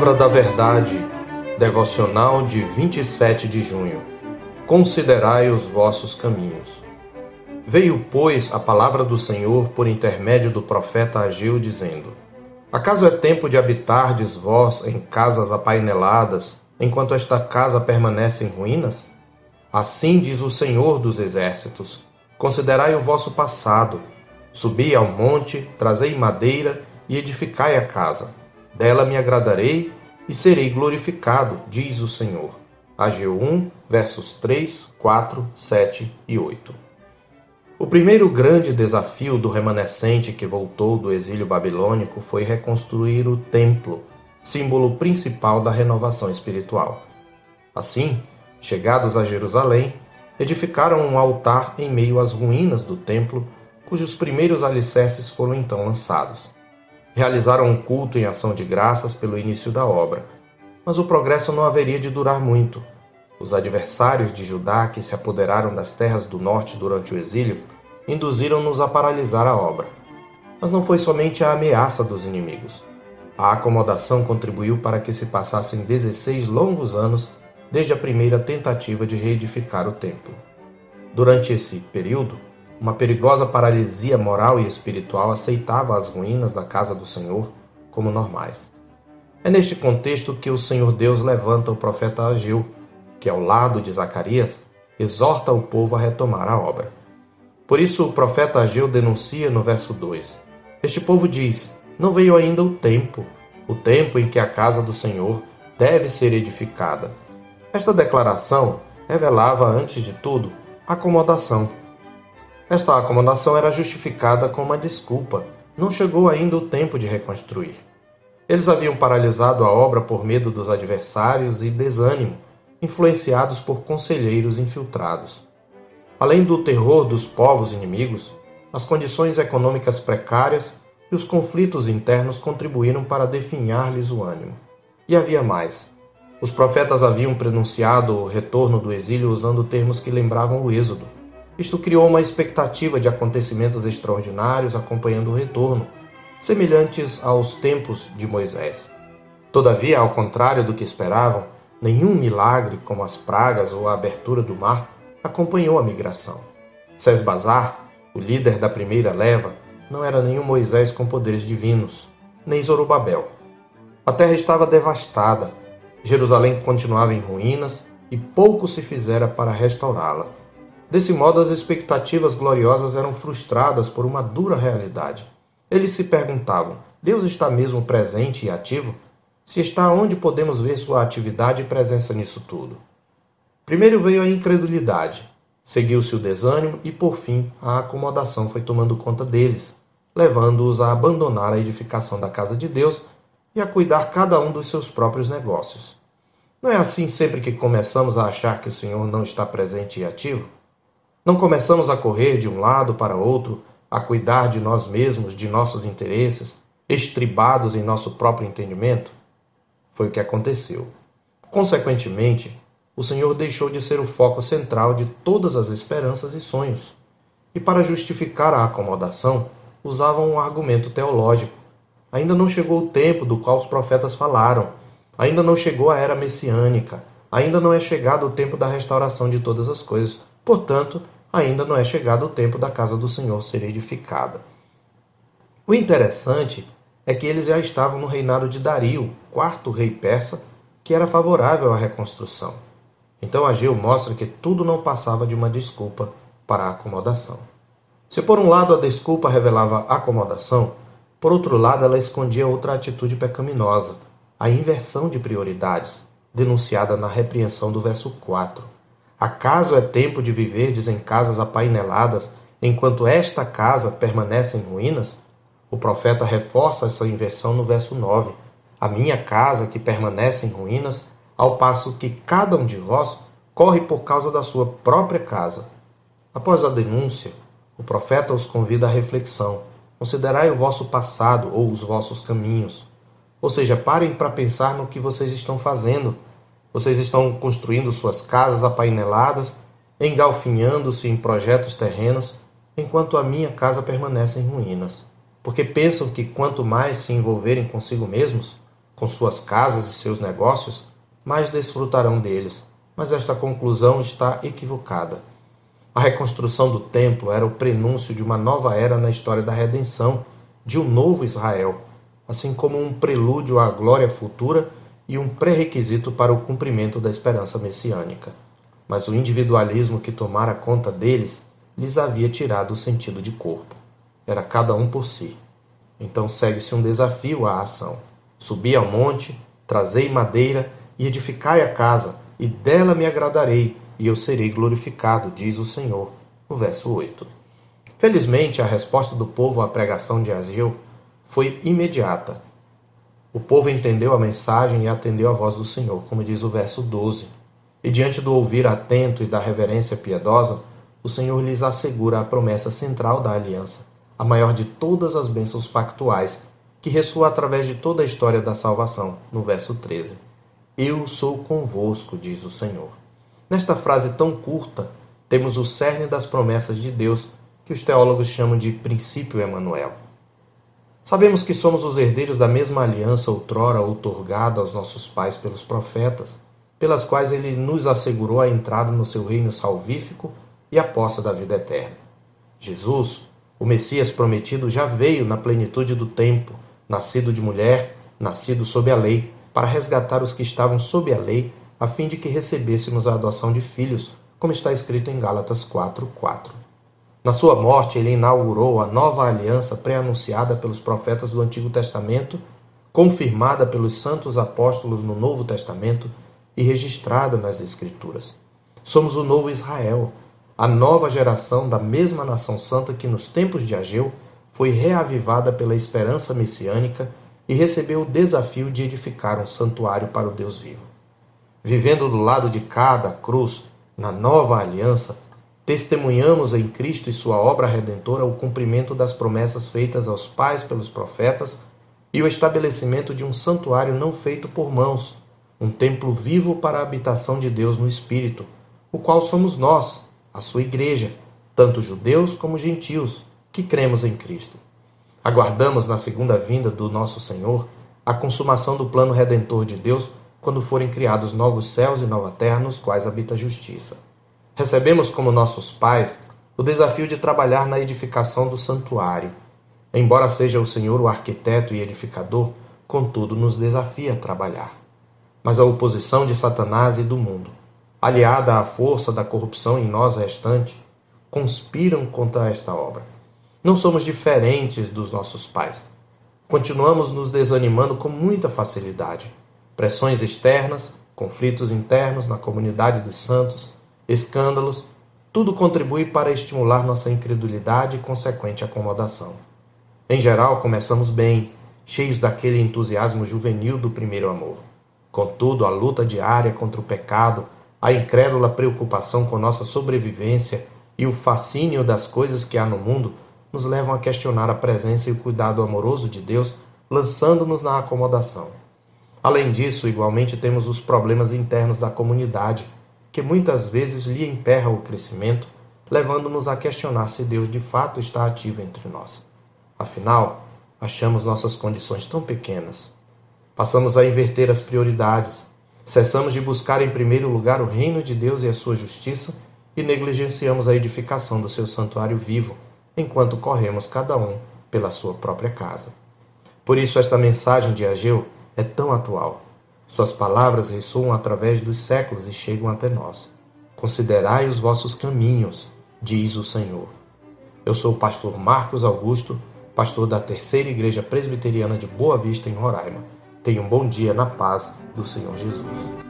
Palavra da Verdade, devocional de 27 de junho. Considerai os vossos caminhos. Veio, pois, a palavra do Senhor por intermédio do profeta Ageu, dizendo: Acaso é tempo de habitardes vós em casas apaineladas, enquanto esta casa permanece em ruínas? Assim diz o Senhor dos Exércitos: Considerai o vosso passado. Subi ao monte, trazei madeira e edificai a casa dela me agradarei e serei glorificado, diz o Senhor. Ageu 1, versos 3, 4, 7 e 8. O primeiro grande desafio do remanescente que voltou do exílio babilônico foi reconstruir o templo, símbolo principal da renovação espiritual. Assim, chegados a Jerusalém, edificaram um altar em meio às ruínas do templo, cujos primeiros alicerces foram então lançados realizaram um culto em ação de graças pelo início da obra. Mas o progresso não haveria de durar muito. Os adversários de Judá, que se apoderaram das terras do norte durante o exílio, induziram-nos a paralisar a obra. Mas não foi somente a ameaça dos inimigos. A acomodação contribuiu para que se passassem 16 longos anos desde a primeira tentativa de reedificar o templo. Durante esse período, uma perigosa paralisia moral e espiritual aceitava as ruínas da casa do Senhor como normais. É neste contexto que o Senhor Deus levanta o profeta Ageu, que ao lado de Zacarias exorta o povo a retomar a obra. Por isso o profeta Ageu denuncia no verso 2: Este povo diz: Não veio ainda o tempo, o tempo em que a casa do Senhor deve ser edificada. Esta declaração revelava, antes de tudo, acomodação esta acomodação era justificada com uma desculpa. Não chegou ainda o tempo de reconstruir. Eles haviam paralisado a obra por medo dos adversários e desânimo, influenciados por conselheiros infiltrados. Além do terror dos povos inimigos, as condições econômicas precárias e os conflitos internos contribuíram para definhar-lhes o ânimo. E havia mais. Os profetas haviam pronunciado o retorno do exílio usando termos que lembravam o Êxodo isto criou uma expectativa de acontecimentos extraordinários acompanhando o retorno, semelhantes aos tempos de Moisés. Todavia, ao contrário do que esperavam, nenhum milagre, como as pragas ou a abertura do mar, acompanhou a migração. Sesbazar, o líder da primeira leva, não era nenhum Moisés com poderes divinos, nem Zorobabel. A terra estava devastada, Jerusalém continuava em ruínas e pouco se fizera para restaurá-la. Desse modo, as expectativas gloriosas eram frustradas por uma dura realidade. Eles se perguntavam: Deus está mesmo presente e ativo? Se está, onde podemos ver sua atividade e presença nisso tudo? Primeiro veio a incredulidade, seguiu-se o desânimo e, por fim, a acomodação foi tomando conta deles, levando-os a abandonar a edificação da casa de Deus e a cuidar cada um dos seus próprios negócios. Não é assim sempre que começamos a achar que o Senhor não está presente e ativo? Não começamos a correr de um lado para outro, a cuidar de nós mesmos, de nossos interesses, estribados em nosso próprio entendimento? Foi o que aconteceu. Consequentemente, o Senhor deixou de ser o foco central de todas as esperanças e sonhos. E para justificar a acomodação, usavam um argumento teológico. Ainda não chegou o tempo do qual os profetas falaram. Ainda não chegou a era messiânica. Ainda não é chegado o tempo da restauração de todas as coisas. Portanto, ainda não é chegado o tempo da casa do Senhor ser edificada. O interessante é que eles já estavam no reinado de Dario, quarto rei persa, que era favorável à reconstrução. Então Ageu mostra que tudo não passava de uma desculpa para a acomodação. Se por um lado a desculpa revelava acomodação, por outro lado ela escondia outra atitude pecaminosa, a inversão de prioridades, denunciada na repreensão do verso 4. Acaso é tempo de viverdes em casas apaineladas, enquanto esta casa permanece em ruínas? O profeta reforça essa inversão no verso 9. A minha casa que permanece em ruínas, ao passo que cada um de vós corre por causa da sua própria casa. Após a denúncia, o profeta os convida à reflexão. Considerai o vosso passado ou os vossos caminhos. Ou seja, parem para pensar no que vocês estão fazendo vocês estão construindo suas casas apaineladas, engalfinhando-se em projetos terrenos, enquanto a minha casa permanece em ruínas. Porque pensam que quanto mais se envolverem consigo mesmos, com suas casas e seus negócios, mais desfrutarão deles. Mas esta conclusão está equivocada. A reconstrução do templo era o prenúncio de uma nova era na história da redenção, de um novo Israel, assim como um prelúdio à glória futura e um pré-requisito para o cumprimento da esperança messiânica. Mas o individualismo que tomara conta deles lhes havia tirado o sentido de corpo. Era cada um por si. Então segue-se um desafio à ação. Subi ao monte, trazei madeira e edificai a casa, e dela me agradarei, e eu serei glorificado, diz o Senhor. O verso 8. Felizmente, a resposta do povo à pregação de Ageu foi imediata. O povo entendeu a mensagem e atendeu à voz do Senhor, como diz o verso 12. E diante do ouvir atento e da reverência piedosa, o Senhor lhes assegura a promessa central da aliança, a maior de todas as bênçãos pactuais, que ressoa através de toda a história da salvação, no verso 13. Eu sou convosco, diz o Senhor. Nesta frase tão curta, temos o cerne das promessas de Deus, que os teólogos chamam de princípio Emanuel. Sabemos que somos os herdeiros da mesma aliança outrora outorgada aos nossos pais pelos profetas, pelas quais ele nos assegurou a entrada no seu reino salvífico e a posse da vida eterna. Jesus, o Messias prometido, já veio na plenitude do tempo, nascido de mulher, nascido sob a lei, para resgatar os que estavam sob a lei, a fim de que recebêssemos a adoção de filhos, como está escrito em Gálatas 4:4. Na sua morte, ele inaugurou a nova aliança pré-anunciada pelos profetas do Antigo Testamento, confirmada pelos santos apóstolos no Novo Testamento e registrada nas Escrituras. Somos o novo Israel, a nova geração da mesma nação santa que nos tempos de Ageu foi reavivada pela esperança messiânica e recebeu o desafio de edificar um santuário para o Deus vivo. Vivendo do lado de cada cruz, na nova aliança, testemunhamos em Cristo e sua obra redentora o cumprimento das promessas feitas aos pais pelos profetas e o estabelecimento de um santuário não feito por mãos, um templo vivo para a habitação de Deus no Espírito, o qual somos nós, a sua igreja, tanto judeus como gentios, que cremos em Cristo. Aguardamos na segunda vinda do nosso Senhor a consumação do plano redentor de Deus quando forem criados novos céus e nova terra nos quais habita a justiça. Recebemos como nossos pais o desafio de trabalhar na edificação do santuário. Embora seja o Senhor o arquiteto e edificador, contudo nos desafia a trabalhar. Mas a oposição de Satanás e do mundo aliada à força da corrupção em nós restante, conspiram contra esta obra. Não somos diferentes dos nossos pais. Continuamos nos desanimando com muita facilidade. Pressões externas, conflitos internos na comunidade dos santos, escândalos, tudo contribui para estimular nossa incredulidade e consequente acomodação. Em geral, começamos bem, cheios daquele entusiasmo juvenil do primeiro amor. Contudo, a luta diária contra o pecado, a incrédula preocupação com nossa sobrevivência e o fascínio das coisas que há no mundo nos levam a questionar a presença e o cuidado amoroso de Deus, lançando-nos na acomodação. Além disso, igualmente temos os problemas internos da comunidade, que muitas vezes lhe emperram o crescimento, levando-nos a questionar se Deus de fato está ativo entre nós. Afinal, achamos nossas condições tão pequenas. Passamos a inverter as prioridades, Cessamos de buscar em primeiro lugar o reino de Deus e a sua justiça e negligenciamos a edificação do seu santuário vivo, enquanto corremos cada um pela sua própria casa. Por isso, esta mensagem de Ageu é tão atual. Suas palavras ressoam através dos séculos e chegam até nós. Considerai os vossos caminhos, diz o Senhor. Eu sou o pastor Marcos Augusto, pastor da Terceira Igreja Presbiteriana de Boa Vista, em Roraima. Tenha um bom dia na paz do Senhor Jesus.